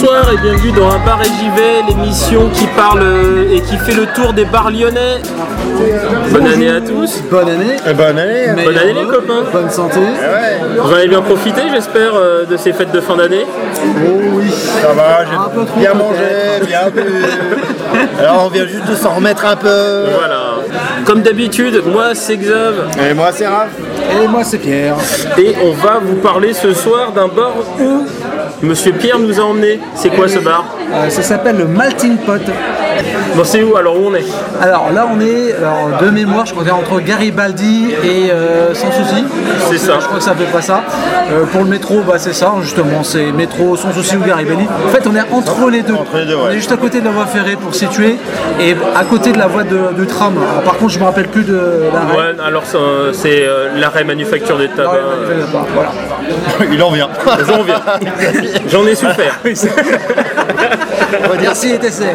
Bonsoir et bienvenue dans Un bar et j'y vais, l'émission qui parle euh, et qui fait le tour des bars lyonnais. Bonne année à tous. Bonne année. Eh bonne année. Bonne année les copains. Bonne santé. Vous en avez bien profité j'espère euh, de ces fêtes de fin d'année. Oh oui. Ça va, j'ai Un peu trop, bien mangé, bien bu. Alors on vient juste de s'en remettre un peu. Voilà. Comme d'habitude, moi c'est Xav Et moi c'est Raph. Et moi c'est Pierre. et on va vous parler ce soir d'un bar où Monsieur Pierre nous a emmené. C'est quoi ce bar Euh, ça s'appelle le Malting Pot. Bon c'est où alors où on est Alors là on est alors, de mémoire, je crois qu'on est entre Garibaldi et euh, Sans Souci. C'est ça. Je crois que c'est à peu près ça. Euh, pour le métro, bah, c'est ça justement, c'est métro Sans Souci ou Garibaldi. En fait on est entre les deux. Entre les deux, ouais. On est juste à côté de la voie ferrée pour situer et à côté de la voie de, de tram. Alors, par contre je me rappelle plus de l'arrêt. Ouais, alors c'est, euh, l'arrêt manufacture des tabacs. Ouais, ouais, voilà. Il en vient. J'en viens. J'en ai souffert. Merci TSL.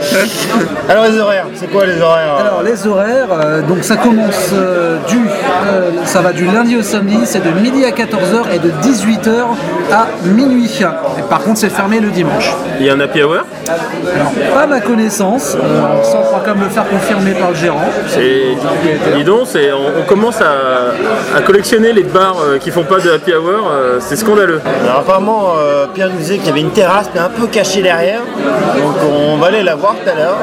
Alors les horaires, c'est quoi les horaires? Alors les horaires, euh, donc ça commence euh, du, euh, ça va du lundi au samedi, c'est de midi à 14h et de 18h à minuit. Et par contre c'est fermé le dimanche. Il y a un happy hour? Alors pas à ma connaissance, euh, ça on pourra quand même le faire confirmer par le gérant. C'est, dis donc, c'est, on, on commence à, à collectionner les bars euh, qui font pas de happy hour. euh, c'est scandaleux. Alors apparemment euh, Pierre nous disait qu'il y avait une terrasse mais un peu cachée derrière. Donc on va aller la voir tout à l'heure.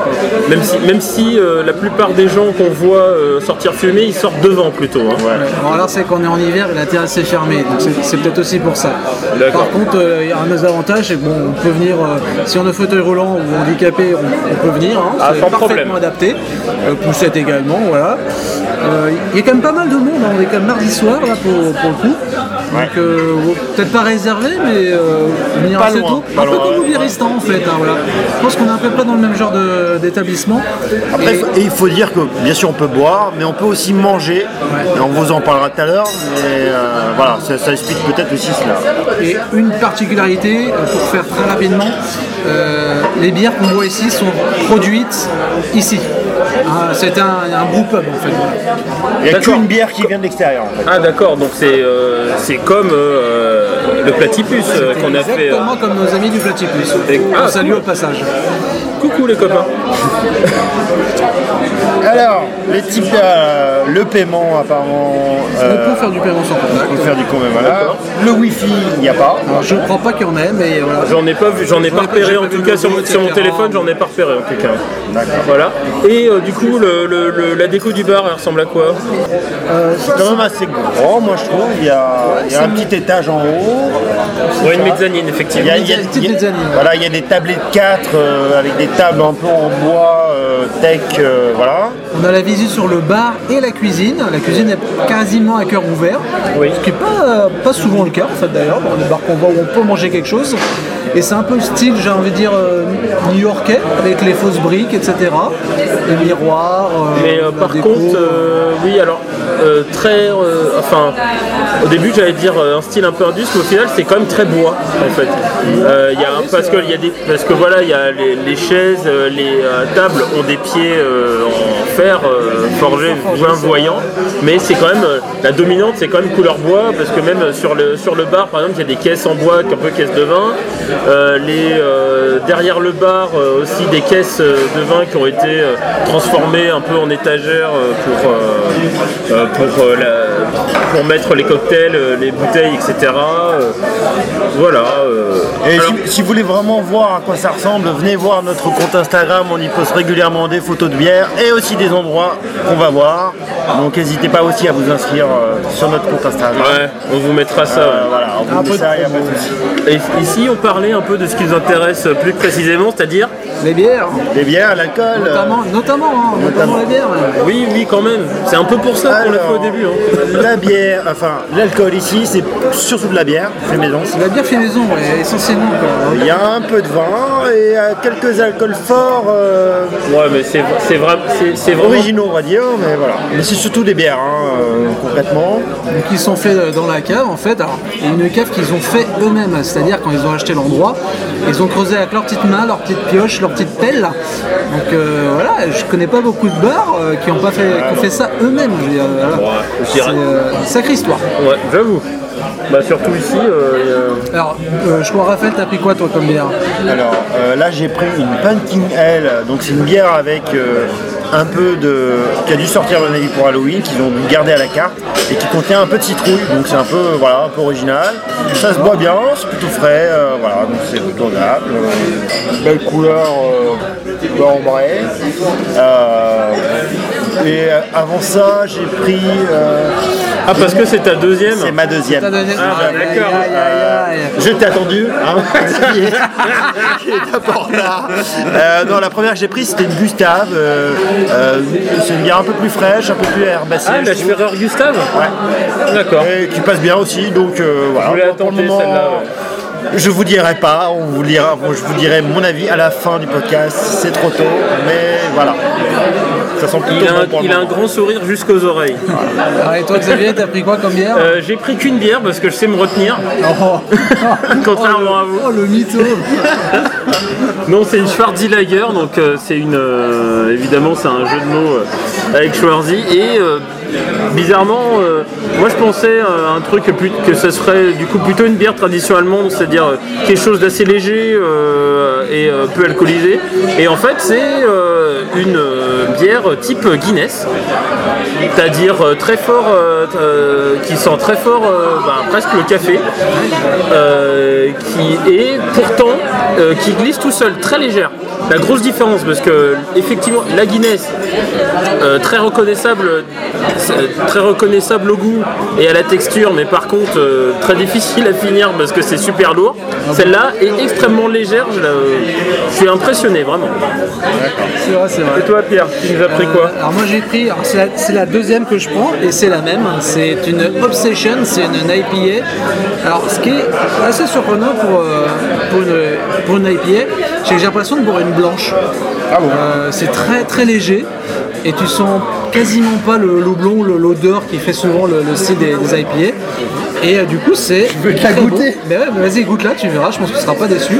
Même si, même si euh, la plupart des gens qu'on voit euh, sortir fumer, ils sortent devant plutôt. hein. Alors là c'est qu'on est en hiver et la terrasse est fermée, donc c'est, c'est peut-être aussi pour ça. Par contre euh, il y a un désavantage, c'est que bon, on peut venir, euh, si on est fauteuil roulant ou handicapé, on, on peut venir, hein, Ah, c'est sans parfaitement problème. adapté. Euh, poussette également, voilà. Euh, Il y a quand même pas mal de monde, hein. on est quand même mardi soir là pour, pour le coup. Donc euh, peut-être pas réservé, mais euh, venir Pas assez loin, tôt. pas un peu comme au ouais. En fait. hein, voilà. Je pense qu'on est à peu près dans le même genre d'établissement. Après, Et- il faut- et il faut dire que bien sûr on peut boire, mais on peut aussi manger. Et on vous en parlera tout à l'heure. Mais euh, voilà, ça, ça explique peut-être aussi cela. Et une particularité, euh, pour faire très rapidement, euh, les bières qu'on boit ici sont produites ici. Hein, C'est un, un groupe pub en fait. Il n'y a qu'une bière qui vient de l'extérieur en fait. Ah d'accord, donc c'est, euh, c'est comme euh, le platypus euh, qu'on a fait. euh, Exactement comme nos amis du Platypus. Et- On ah, salue au passage. Coucou les copains. Alors, les types, euh, le paiement apparemment. On peut faire du paiement sans on contact. peut faire du commun, voilà. Le wifi, il n'y a pas. Alors, je ne crois pas qu'il y en ait, mais voilà. J'en ai pas vu, j'en ai pas pas- repéré en tout cas sur, mon téléphone, j'en ai pas repéré en tout cas. Voilà. Et euh, du coup, le, le- le- la déco du bar, elle ressemble à quoi? C'est quand même assez grand, moi je trouve. Il y a, il y a un petit étage en haut. Ouais, une mezzanine, Il effectivement. y a, il y a- il y voilà, il y a des tablés de 4 avec des tables un peu en bois, euh, tech, euh, voilà. On a la visite sur le bar et la cuisine. La cuisine est quasiment à cœur ouvert. Oui. Ce qui n'est pas, pas souvent le cas en fait d'ailleurs. Dans les bars qu'on voit où on peut manger quelque chose. Et c'est un peu le style, j'ai envie de dire, euh, new-yorkais, avec les fausses briques, etc. Les miroirs. euh, Mais euh, par déco. contre, oui, alors très, enfin, au début j'allais dire un style un peu indus, mais au final c'est quand même très bois en fait. Euh, il y a parce que il y a des, parce que voilà, il y a les, les chaises, les euh, tables ont des pieds euh, en fer forgé, bien voyant, mais c'est quand même la dominante, c'est quand même couleur bois, parce que même sur le sur le bar par exemple, il y a des caisses en bois, un peu caisses de vin. Les derrière le bar euh, aussi des caisses euh, de vin qui ont été euh, transformées un peu en étagères euh, pour euh, euh, pour euh, la- pour mettre les cocktails, euh, les bouteilles, etc. Euh, voilà. euh. Et Alors, si, si vous voulez vraiment voir à quoi ça ressemble, venez voir notre compte Instagram, on y poste régulièrement des photos de bière et aussi des endroits qu'on va voir. Donc n'hésitez pas aussi à vous inscrire euh, sur notre compte Instagram. ouais, on vous mettra ça. Euh, voilà, on vous met de ça, a pas de. Et ici, on parlait un peu de ce qui nous intéresse plus précisément, c'est-à-dire Les bières, Les bières, l'alcool. euh, notamment, notamment, hein, notamment les bières. ouais. Oui, oui, quand même. C'est un peu pour ça qu'on l'a fait au début. hein. La bière, enfin l'alcool ici, c'est surtout de la bière, fait maison. La bière fait maison, ouais, essentiellement. quoi. Il y a un peu de vin et euh, quelques alcools forts euh, Ouais, mais c'est c'est vrai, c'est- c'est vraiment. originaux, on va dire, mais voilà. Mais c'est surtout des bières, hein, euh, concrètement. Donc ils sont faits dans la cave en fait. Alors, une cave qu'ils ont fait eux-mêmes, c'est-à-dire quand ils ont acheté l'endroit, ils ont creusé avec leur petite main, leur petite pioche, leur petite pelle. Donc euh, voilà, je connais pas beaucoup de bars euh, qui ont pas fait, qui ont fait ça eux-mêmes. voilà. Ouais, C'est euh, une sacrée histoire. Ouais, j'avoue. Bah, surtout ici, euh, a- Alors, euh, je crois Raphaël, t'as pris quoi toi comme bière? Alors euh, là j'ai pris une Pumpkin Ale, donc c'est une bière avec euh, un peu de. qui a dû sortir mon avis pour Halloween, qu'ils ont gardé à la carte et qui contient un peu de citrouille, donc c'est un peu voilà un peu original. Ça se boit bien, c'est plutôt frais, euh, voilà, donc c'est plutôt agréable. Euh, belle couleur euh. Euh, et euh, avant ça j'ai pris. Ah, parce que c'est ta deuxième c'est ma deuxième. Ta Ah, bah, d'accord. Je t'ai attendu, hein, Xavier, qui est un peu en retard. Euh, non, la première que j'ai prise, c'était une Gustave. euh, euh, c'est une bière un peu plus fraîche, un peu plus herbacée. Ah, la. Schwerer Gustave Ouais. D'accord. Et qui passe bien aussi, donc euh, voilà. Je voulais moment, celle-là, ouais. Je vous dirai pas, on vous dira, bon, je vous dirai mon avis à la fin du podcast. C'est trop tôt, mais voilà. Ça sent plutôt Il a, bon un, il a un grand sourire jusqu'aux oreilles. Et toi Xavier, t'as pris quoi comme bière Euh, J'ai pris qu'une bière parce que je sais me retenir, Oh. contrairement à vous. Oh le mytho Non, c'est une Schwarzy-Lager, donc euh, c'est une. euh, évidemment, c'est un jeu de mots euh, avec Schwarzy. Et euh, bizarrement, euh, moi je pensais euh, un truc que ce serait du coup plutôt une bière tradition allemande, c'est-à-dire euh, quelque chose d'assez léger et peu alcoolisé. Et en fait, c'est une bière type Guinness, c'est-à-dire très fort, qui sent très fort bah, presque le café, qui est pourtant qui glisse tout seul, très légère. La grosse différence, parce que effectivement, la Guinness, très reconnaissable, très reconnaissable au goût et à la texture, mais par contre euh, très difficile à finir parce que c'est super lourd. Celle-là est extrêmement légère. Je, la- je suis impressionné vraiment. C'est vrai, c'est vrai. Et toi, Pierre, tu nous as pris quoi Euh, Alors moi j'ai pris, c'est la, deuxième que je prends et c'est la même. C'est une Obsession, c'est une IPA. Alors ce qui est assez surprenant pour, euh, pour, une, pour une IPA, c'est que j'ai l'impression de boire une blanche. Euh, c'est très très léger et tu sens quasiment pas le houblon, l'odeur qui fait souvent le, le style des, des IPA. Et euh, du coup c'est. veux te la très bon. goûter? Mais ouais, mais vas-y goûte là, tu verras, je pense que tu seras pas déçu.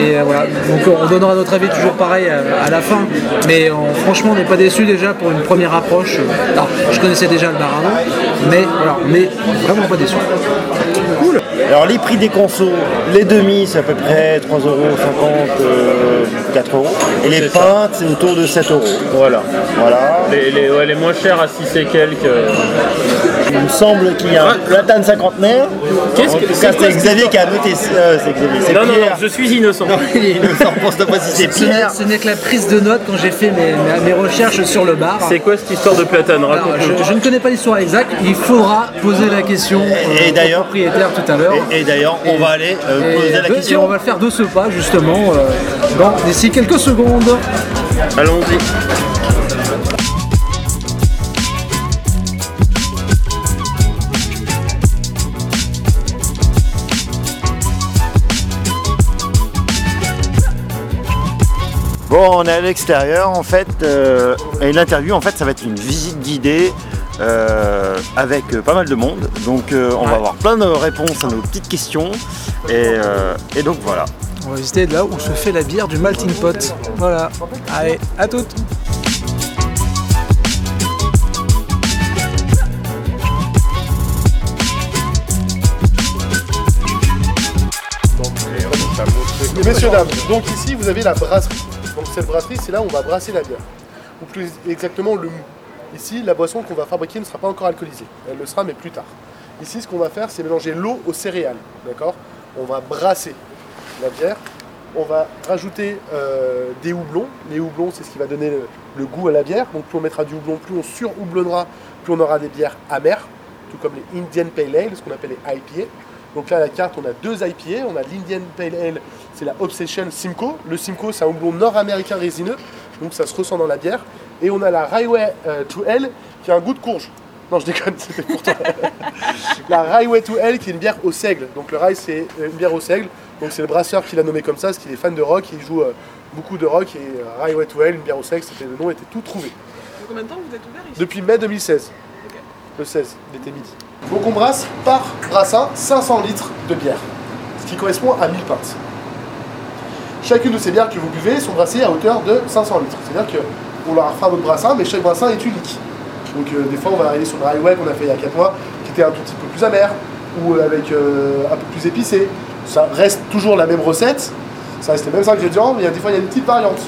Et euh, voilà, donc on donnera notre avis toujours pareil à, à la fin. Mais on- franchement, on n'est pas déçu déjà pour une première approche. Alors, je connaissais déjà le bar avant, mais voilà, on n'est vraiment pas déçu. Alors les prix des consos, les demi c'est à peu près 3,50 euros, euh, 4 euros. Et les pintes c'est autour de 7 euros. Voilà. Voilà. Les, les- ouais, les moins chers à 6 et quelques. Euh, Il me semble qu'il y a un platane cinquantenaire. Qu'est-ce que- c'est Xavier qui a noté. euh, c'est Xavier, c'est Non, non, non, Pierre. je suis innocent. Il s'en pense pas si c'est Ce n'est- Pierre. Ce n'est que la prise de notes quand j'ai fait mes, mes- mes recherches sur le bar. C'est quoi cette histoire de platane? Alors, Raconte-nous. je, je ne connais pas l'histoire exacte, il faudra poser la question euh, Et au d'ailleurs- propriétaire tout à l'heure. Et, et d'ailleurs, on va aller euh, Et poser la de- et question. on va le faire de ce pas justement euh, dans- d'ici quelques secondes. Allons-y. Bon, on est à l'extérieur en fait, euh, et l'interview en fait, ça va être une visite guidée euh, avec euh, pas mal de monde. Donc, euh, on va avoir plein de réponses à nos petites questions, et, euh, et donc voilà. On va visiter là où se fait la bière du Malting Pot. Voilà. Allez, à toutes. Messieurs, dames, donc ici vous avez la brasserie. Brasserie, c'est là où on va brasser la bière. Ou plus exactement le mou. Ici, la boisson qu'on va fabriquer ne sera pas encore alcoolisée. Elle le sera, mais plus tard. Ici, ce qu'on va faire, c'est mélanger l'eau aux céréales. D'accord? On va brasser la bière. On va rajouter euh, des houblons. Les houblons, c'est ce qui va donner le, le goût à la bière. Donc plus on mettra du houblon, plus on sur-houblonnera, plus on aura des bières amères, tout comme les Indian Pale Ale, ce qu'on appelle les IPA. Donc là, à la carte, on a deux IPA. On a l'Indian Pale Ale, c'est la Obsession Simcoe. Le Simcoe, c'est un houblon nord-américain résineux, donc ça se ressent dans la bière. Et on a la Highway euh, to Hell, qui a un goût de courge. Non, je déconne, c'était pour toi. la Highway to Hell, qui est une bière au seigle. Donc le rye, c'est euh, une bière au seigle. Donc c'est le brasseur qui l'a nommé comme ça, parce qu'il est fan de rock, il joue euh, beaucoup de rock. Et euh, Highway to Hell, une bière au seigle, c'était le nom était tout trouvé. Depuis combien de temps vous êtes ouvert ici? Depuis mai 2016. Le 16, l'été midi. Donc on brasse par brassin 500 litres de bière, ce qui correspond à 1000 pintes. Chacune de ces bières que vous buvez sont brassées à hauteur de 500 litres. C'est-à-dire qu'on leur fera votre brassin, mais chaque brassin est unique. Donc euh, des fois on va arriver sur le highway qu'on a fait il y a 4 mois, qui était un tout petit peu plus amer, ou avec euh, un peu plus épicé. Ça reste toujours la même recette, ça reste les mêmes ingrédients, mais il y a des fois il y a une petite variante.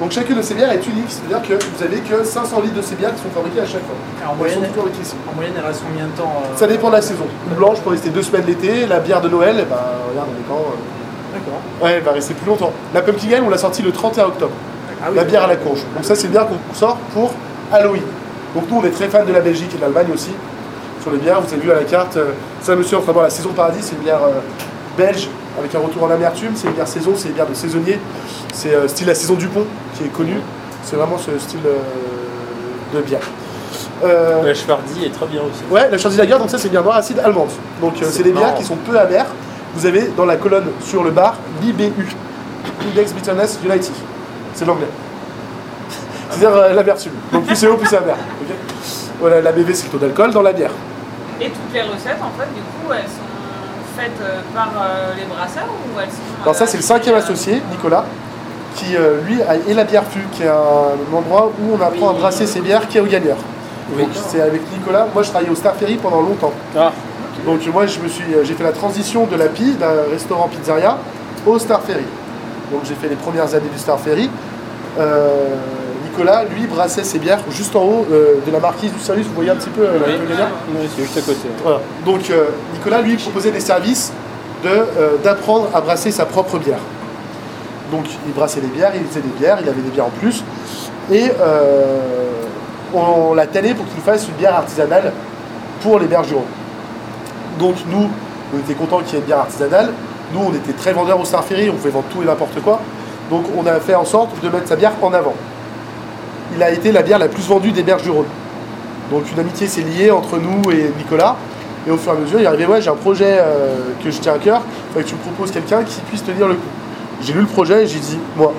Donc chacune de ces bières est unique, c'est-à-dire que vous avez que 500 litres de ces bières qui sont fabriquées à chaque fois. Alors, en Elles sont moyenne, ici. en moyenne, elle reste combien de temps euh, Ça dépend de la saison. Une blanche peut rester deux semaines l'été, la bière de Noël, eh ben, regarde, on est quand euh, D'accord. Ouais, elle va rester plus longtemps. La Pumpkin Ale, on l'a sortie le 31 octobre. Ah oui, la bière à la courge. Donc ça, c'est une bière qu'on sort pour Halloween. Donc nous, on est très fans de la Belgique et de l'Allemagne aussi. Sur les bières, vous avez vu à la carte, euh, ça, monsieur, enfin bon, la saison paradis, c'est une bière belge avec un retour en amertume. C'est une bière saison, c'est une bière de saisonnier. C'est euh, style la saison du pont qui est connue. C'est vraiment ce style euh, de bière. Euh, La Schwardy est très bien aussi. Ouais, la Lager, donc ça c'est une bière noire acide allemande. Donc euh, c'est des bières qui sont peu amères. Vous avez dans la colonne sur le bar l'IBU, Index Bitterness Unity. C'est l'anglais. C'est-à-dire euh, l'amertume. Donc plus c'est haut, plus c'est amer. voilà, la BV c'est le taux d'alcool dans la bière. Et toutes les recettes, en fait, du coup, elles sont faites euh, par euh, les brasseurs ou elles sont. Alors ça euh, c'est le cinquième euh, associé, Nicolas, qui euh, lui a et la bière fût, qui est un, endroit où on apprend à brasser ses bières, qui est au Gagneur. Donc c'est avec Nicolas. Moi je travaillais au Star Ferry pendant longtemps. Ah, Donc moi je me suis, j'ai fait la transition de la PI, d'un restaurant pizzeria, au Star Ferry. Donc j'ai fait les premières années du Star Ferry. Euh, Nicolas, lui, brassait ses bières juste en haut euh, de la marquise du service. Vous voyez un petit peu euh, oui, oui, c'est juste à côté. Voilà. Donc euh, Nicolas, lui, proposait des services de, d'apprendre à brasser sa propre bière. Donc il brassait des bières, il faisait des bières, il avait des bières en plus. Et on l'a tanné pour qu'il nous fasse une bière artisanale pour les Rhône. Donc nous, on était contents qu'il y ait une bière artisanale. Nous, on était très vendeurs au Star Ferry, on pouvait vendre tout et n'importe quoi. Donc on a fait en sorte de mettre sa bière en avant. Il a été la bière la plus vendue des berges du Rhône. Donc une amitié s'est liée entre nous et Nicolas. Et au fur et à mesure, il arrivé, ouais, j'ai un projet euh, que je tiens à cœur, il que tu me proposes quelqu'un qui puisse tenir le coup. J'ai lu le projet et j'ai dit, moi,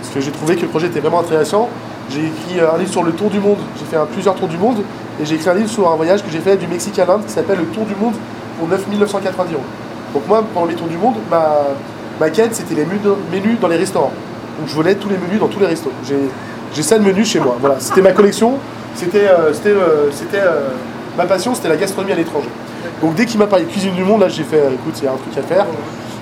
parce que j'ai trouvé que le projet était vraiment intéressant. J'ai écrit euh, un livre sur le tour du monde, j'ai fait plusieurs tours du monde, et j'ai écrit un livre sur un voyage que j'ai fait du Mexique à l'Inde qui s'appelle Le Tour du monde pour 9 990 euros. Donc moi, pendant les tours du monde, ma, ma quête, c'était les menus, dans les restaurants. Donc je volais tous les menus dans tous les restos. J'ai ça de menus chez moi. Voilà, c'était ma collection, c'était, euh, euh, euh, ma passion, c'était la gastronomie à l'étranger. Donc dès qu'il m'a parlé cuisine du monde, là j'ai fait, écoute, il y a un truc à faire.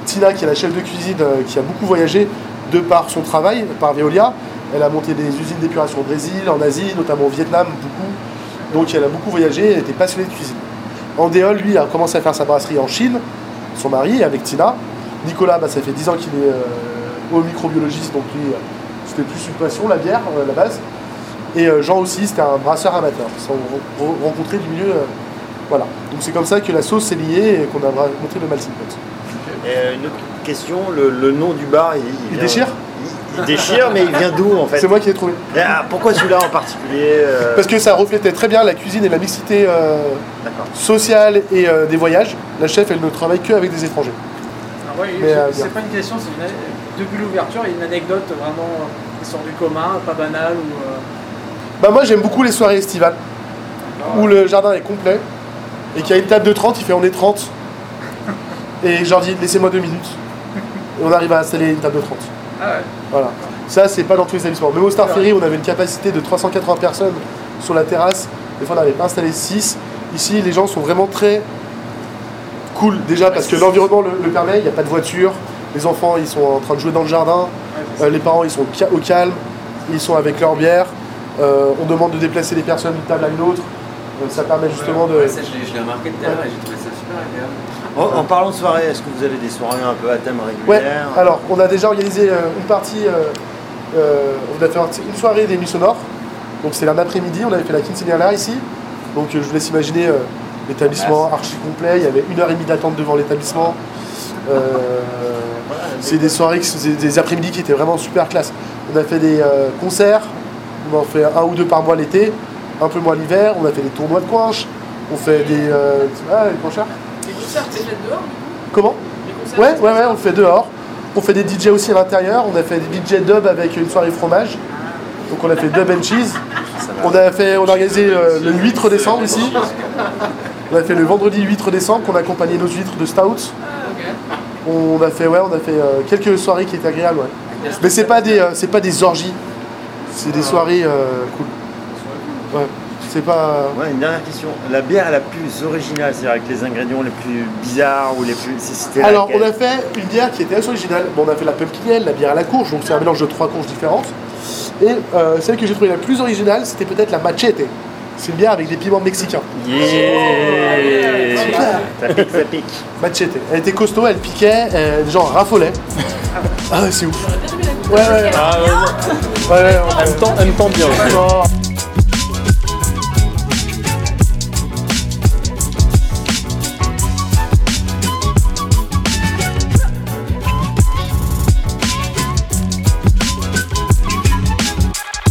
Tina, qui est la chef de cuisine, qui a beaucoup voyagé de par son travail, par Veolia, elle a monté des usines d'épuration au Brésil, en Asie, notamment au Vietnam, beaucoup. Donc elle a beaucoup voyagé, elle était passionnée de cuisine. Andéol, lui, a commencé à faire sa brasserie en Chine, son mari, avec Tina. Nicolas, bah, ça fait 10 ans qu'il est au microbiologiste, donc lui, c'était plus une passion, la bière, euh, à la base. Et euh, Jean aussi, c'était un brasseur amateur. Ils se sont re- re- rencontrés du milieu. euh, voilà. Donc c'est comme ça que la sauce s'est liée et qu'on a montré le melting pot. Et euh, une autre question, le, le nom du bar, il, Il vient- déchire il, il déchire, mais il vient d'où en fait C'est moi qui l'ai trouvé. Ah, Pourquoi celui-là en particulier euh, Parce que ça reflétait très bien la cuisine et la mixité euh, sociale et euh, des voyages. La chef, elle ne travaille que avec des étrangers. Ouais, Mais, c'est- euh, pas une question, c'est une, depuis l'ouverture, il y a une anecdote vraiment euh, qui sort du commun, pas banale ou. euh, Bah moi j'aime beaucoup les soirées estivales où le jardin est complet et qu'il y a une table de 30, il fait on est 30 et je leur dis laissez-moi deux minutes et on arrive à installer une table de 30. Ah ouais. Voilà. Ça c'est pas dans tous les établissements. Même au Star Ferry on avait une capacité de 380 personnes sur la terrasse. Des fois on n'avait pas installé 6. Ici les gens sont vraiment très cool déjà parce que l'environnement le, le permet, il n'y a pas de voiture, les enfants ils sont en train de jouer dans le jardin, euh, les parents ils sont au ca- au calme, ils sont avec leur bière, Euh, on demande de déplacer les personnes d'une table à une autre, Euh, ça permet justement de... Ouais, ça, je l'ai- remarqué tout à l'heure et j'ai trouvé ça super agréable. En, en parlant de soirée, est-ce que vous avez des soirées un peu à thème Ouais, régulière alors on a déjà organisé euh, une partie, euh, euh, on a fait une soirée des nuits sonores, donc c'est un après-midi, on avait fait la quinceañera ici, donc euh, je vous laisse imaginer euh, l'établissement archi complet, il y avait une heure et demie d'attente devant l'établissement. Euh, c'est des soirées, des après-midi qui étaient vraiment super classe. On a fait des euh, concerts, on en fait un ou deux par mois l'été, un peu moins l'hiver, on a fait des tournois de coinche, on fait des... euh, ah, les concerts Les concerts, c'est dehors Comment? Les concerts, Ouais, ouais, ouais, on le fait dehors. On fait des DJ aussi à l'intérieur. On a fait des DJ dub avec une soirée fromage. Donc on a fait dub and cheese. On a fait, on a organisé euh, le 8 décembre ici. On a fait le vendredi 8 décembre qu'on a accompagné nos huîtres de Stout. On a fait, ouais, on a fait euh, quelques soirées qui étaient agréables. Ouais. Mais c'est pas des, euh, c'est pas des orgies. C'est des soirées euh, cool. Ouais. C'est pas. Ouais, une dernière question. La bière la plus originale, c'est-à-dire avec les ingrédients les plus bizarres ou les plus. C'était Alors, on a fait une bière qui était assez originale. Bon, on a fait la pumpkin ale, la bière à la courge, donc c'est un mélange de trois courges différentes. Et celle que j'ai trouvée la plus originale, c'était peut-être la machete. C'est une bière avec des piments mexicains. Yeah Ça pique, ça pique. Machete. Elle était costaud, elle piquait, euh, les gens raffolaient. Ah ouais, c'est ouf. Ouais, ouais, ouais. Ah, ouais, ouais, ouais, on- elle me tente- elle me tente bien. aussi. Oh.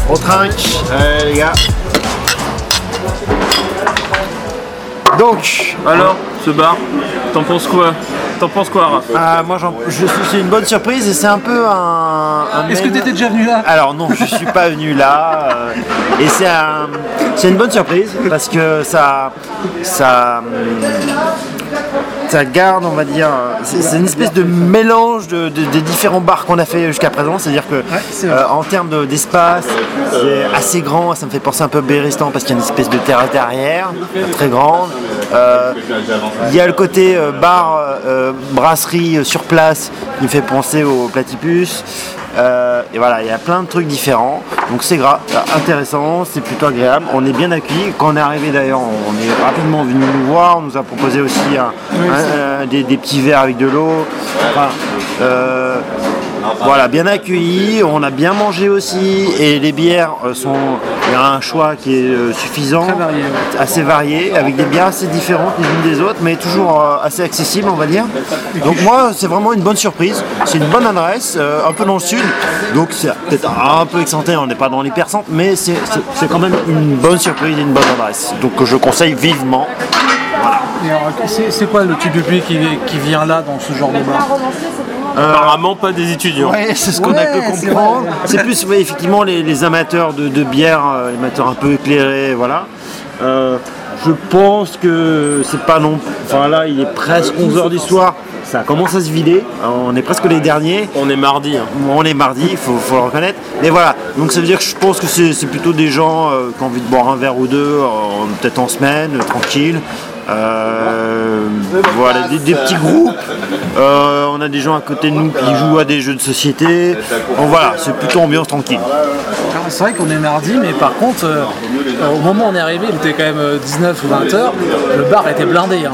On trinque, Allez, les gars. Donc, Alors, ce bar, t'en penses quoi T'en penses quoi, Raph ah, moi j'en- je suis c'est une bonne surprise et c'est un peu un. un Est-ce que main- tu étais déjà venu là Alors non, je suis pas venu là. euh, et c'est un, c'est une bonne surprise parce que ça, ça, hum, ça garde, on va dire, c'est une espèce de mélange de, de- des différents bars qu'on a fait jusqu'à présent. C'est-à-dire que euh, en termes de- d'espace, c'est assez grand. Ça me fait penser un peu à Béristan parce qu'il y a une espèce de terrasse derrière, très grande. Euh, il y a le côté euh, bar, brasserie sur place, qui me fait penser au platypus. Euh, et voilà, il y a plein de trucs différents. Donc c'est gras, intéressant, c'est plutôt agréable. On est bien accueillis. Quand on est arrivé d'ailleurs, on est rapidement venu nous voir. On nous a proposé aussi un- un- un- des, des petits verres avec de l'eau. Enfin, euh, voilà, bien accueillis, on a bien mangé aussi et les bières euh, sont. Il y a un choix qui est euh, suffisant, Très varié, ouais. assez varié, avec des bières assez différentes les unes des autres, mais toujours euh, assez accessibles, on va dire. Donc moi, c'est vraiment une bonne surprise. C'est une bonne adresse, un peu dans le sud, donc c'est peut-être un peu excentré, on n'est pas dans l'hypercentre, mais c'est quand même une bonne surprise et une bonne adresse. Donc je conseille vivement. C'est quoi le type de public qui, qui vient là dans ce genre de bar? Apparemment pas des étudiants. Ouais, c'est ce qu'on a pu c'est comprendre. C'est plus ouais, effectivement les, les amateurs de, de bière, euh, les amateurs un peu éclairés, voilà. Euh, je pense que c'est pas non. Enfin là, il est presque 11h du soir. Ça commence à se vider. Euh, On est presque les derniers. On est mardi. hein. On est mardi, il faut, faut le reconnaître. Mais voilà, donc ça veut dire que je pense que c'est c'est plutôt des gens euh, qui ont envie de boire un verre ou deux, euh, peut-être en semaine, euh, tranquille. Euh, voilà, des, petits groupes. Euh, on a des gens à côté de nous qui jouent à des jeux de société. Voilà, c'est plutôt ambiance tranquille. C'est vrai qu'on est mardi, mais par contre, euh, euh, au moment où on est arrivé, il était quand même euh, 19 ou 20 heures, le bar était blindé. hein.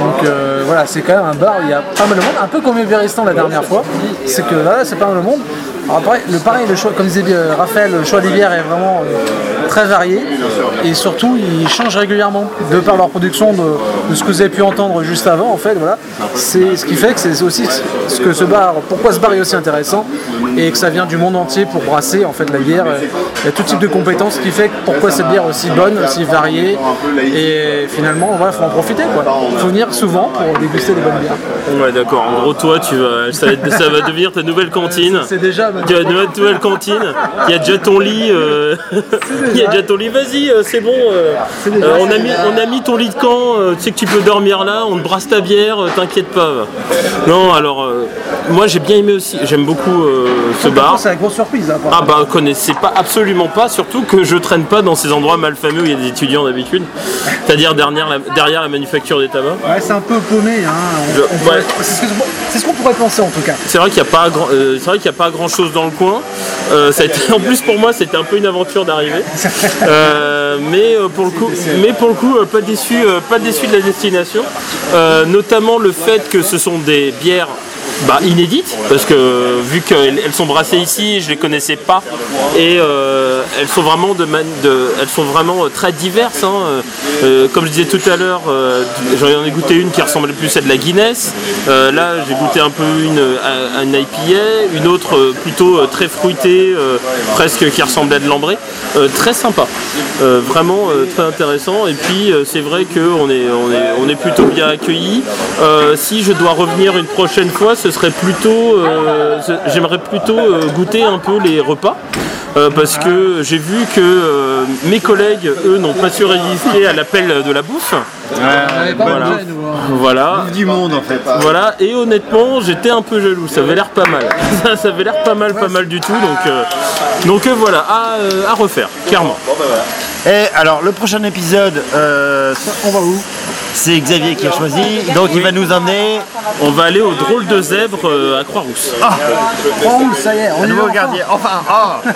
Donc euh, voilà, c'est quand même un bar où il y a pas mal de monde, un peu comme Everestan la dernière fois. C'est que là, c'est pas mal de monde. Après, le pareil, le choix, comme disait euh, Raphaël, le choix des bières est vraiment euh, très varié. Et surtout ils changent régulièrement. De par leur production de, de ce que vous avez pu entendre juste avant. En fait, voilà, c'est ce qui fait que c'est aussi ce que ce bar, pourquoi ce bar est aussi intéressant et que ça vient du monde entier pour brasser en fait la bière. Il y a tout type de compétences qui fait que pourquoi cette bière est aussi bonne, aussi variée et finalement, il faut en profiter quoi. faut venir souvent pour déguster des bonnes bières. Ouais, d'accord. En gros, toi, tu vas, ça, va- ça va devenir ta nouvelle cantine. C'est déjà Tu as une nouvelle cantine. Il y a déjà ton lit. euh, Il y a déjà ton lit. Vas-y, euh, c'est bon. euh, euh, on, a mis, on a mis ton lit de camp. tu sais que tu peux dormir là. On te brasse ta bière. T'inquiète pas. Non, alors, moi, j'ai bien aimé aussi. J'aime beaucoup euh, ce bar. C'est la grosse surprise. hein, Ah bah connaissez pas absolument pas, surtout que je traîne pas dans ces endroits mal fameux où il y a des étudiants d'habitude, c'est-à-dire derrière la, derrière la manufacture des tabacs. Ouais, c'est un peu paumé. Hein. Je- ouais. C'est ce qu'on pourrait penser en tout cas. C'est vrai qu'il n'y a pas grand, euh, c'est vrai qu'il y a pas grand chose dans le coin. Euh, ça a été- en plus pour moi c'était un peu une aventure d'arriver, Euh, mais euh, pour le coup, mais pour le coup euh, pas déçu, euh, pas déçu de la destination, Euh, notamment le fait que ce sont des bières. Bah, inédites parce que vu qu'elles elles sont brassées ici je les connaissais pas et, euh, elles sont vraiment de, elles sont vraiment euh, très diverses. hein. Euh, comme je disais tout à l'heure, j'en ai goûté une qui ressemblait plus à de la Guinness. Là, j'ai goûté un peu une, à, une IPA, une autre plutôt très fruitée, presque qui ressemblait à de l'ambré. Très sympa, vraiment très intéressant. Et puis c'est vrai qu'on est, on est, on est plutôt bien accueillis. Euh, si je dois revenir une prochaine fois, ce serait plutôt, euh, j'aimerais plutôt euh, goûter un peu les repas. Euh, parce que j'ai vu que euh, mes collègues, eux, n'ont pas su résister à l'appel de la bouffe. Voilà. hein. Voilà. Du monde en fait. Voilà, et honnêtement, j'étais un peu jaloux. Ça avait l'air pas mal. Ça, ça avait l'air pas mal, pas mal du tout. Donc, euh, donc euh, voilà, à, euh, à refaire, clairement. Et alors, le prochain épisode, euh, On va où? C'est Xavier qui a choisi. Donc, il va nous emmener On va aller au drôle de zèbre euh, à Croix-Rousse. Oh, ça y est, on un y nouveau gardien. Enfin, ah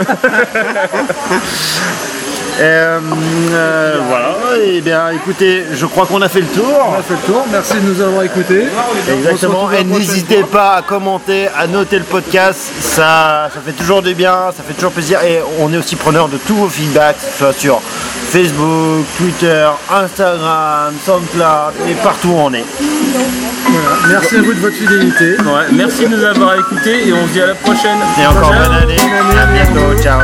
Euh, euh, voilà, et bien écoutez, je crois qu'on a fait le tour. On a fait le tour, merci de nous avoir écoutés. Exactement, et n'hésitez pas à commenter, à noter le podcast, ça, ça fait toujours du bien, ça fait toujours plaisir, et on est aussi preneur de tous vos feedbacks, que ce soit sur Facebook, Twitter, Instagram, SoundCloud, et partout où on est. Voilà. Merci à vous de votre fidélité. Ouais, merci de nous avoir écoutés et on se dit à la prochaine. Et encore Ciao. bonne année, à bientôt, ciao.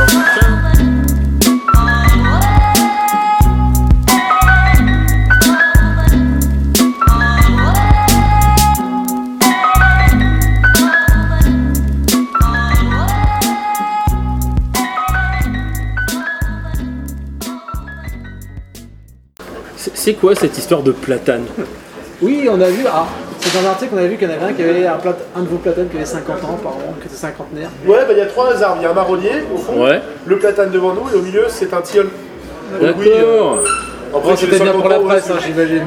C'est- quoi cette histoire de platane Oui, on a vu, ah, c'est dans l'article qu'on a vu qu'il y en avait un qui avait un, plat- un de vos platanes qui avait 50 ans, pardon, qui était cinquantenaire. Ouais, bah, il y a trois arbres. Il y a un marronnier au fond, Ouais. le platane devant nous et au milieu c'est un tilleul. Donc, oui, euh, D'accord. après, Oh, c'est c'était bien pour la 50 ans, presse, ouais, hein, j'imagine.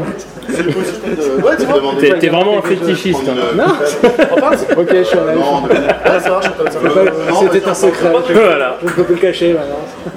c'est le positif de- Ouais, tu vois. T'es t'es vraiment un fétichiste. hein. Non c'est- Ok, je suis en avis. Ouais, ça marche, ça marche. C'était un secret. Voilà. je ne peux plus le cacher maintenant.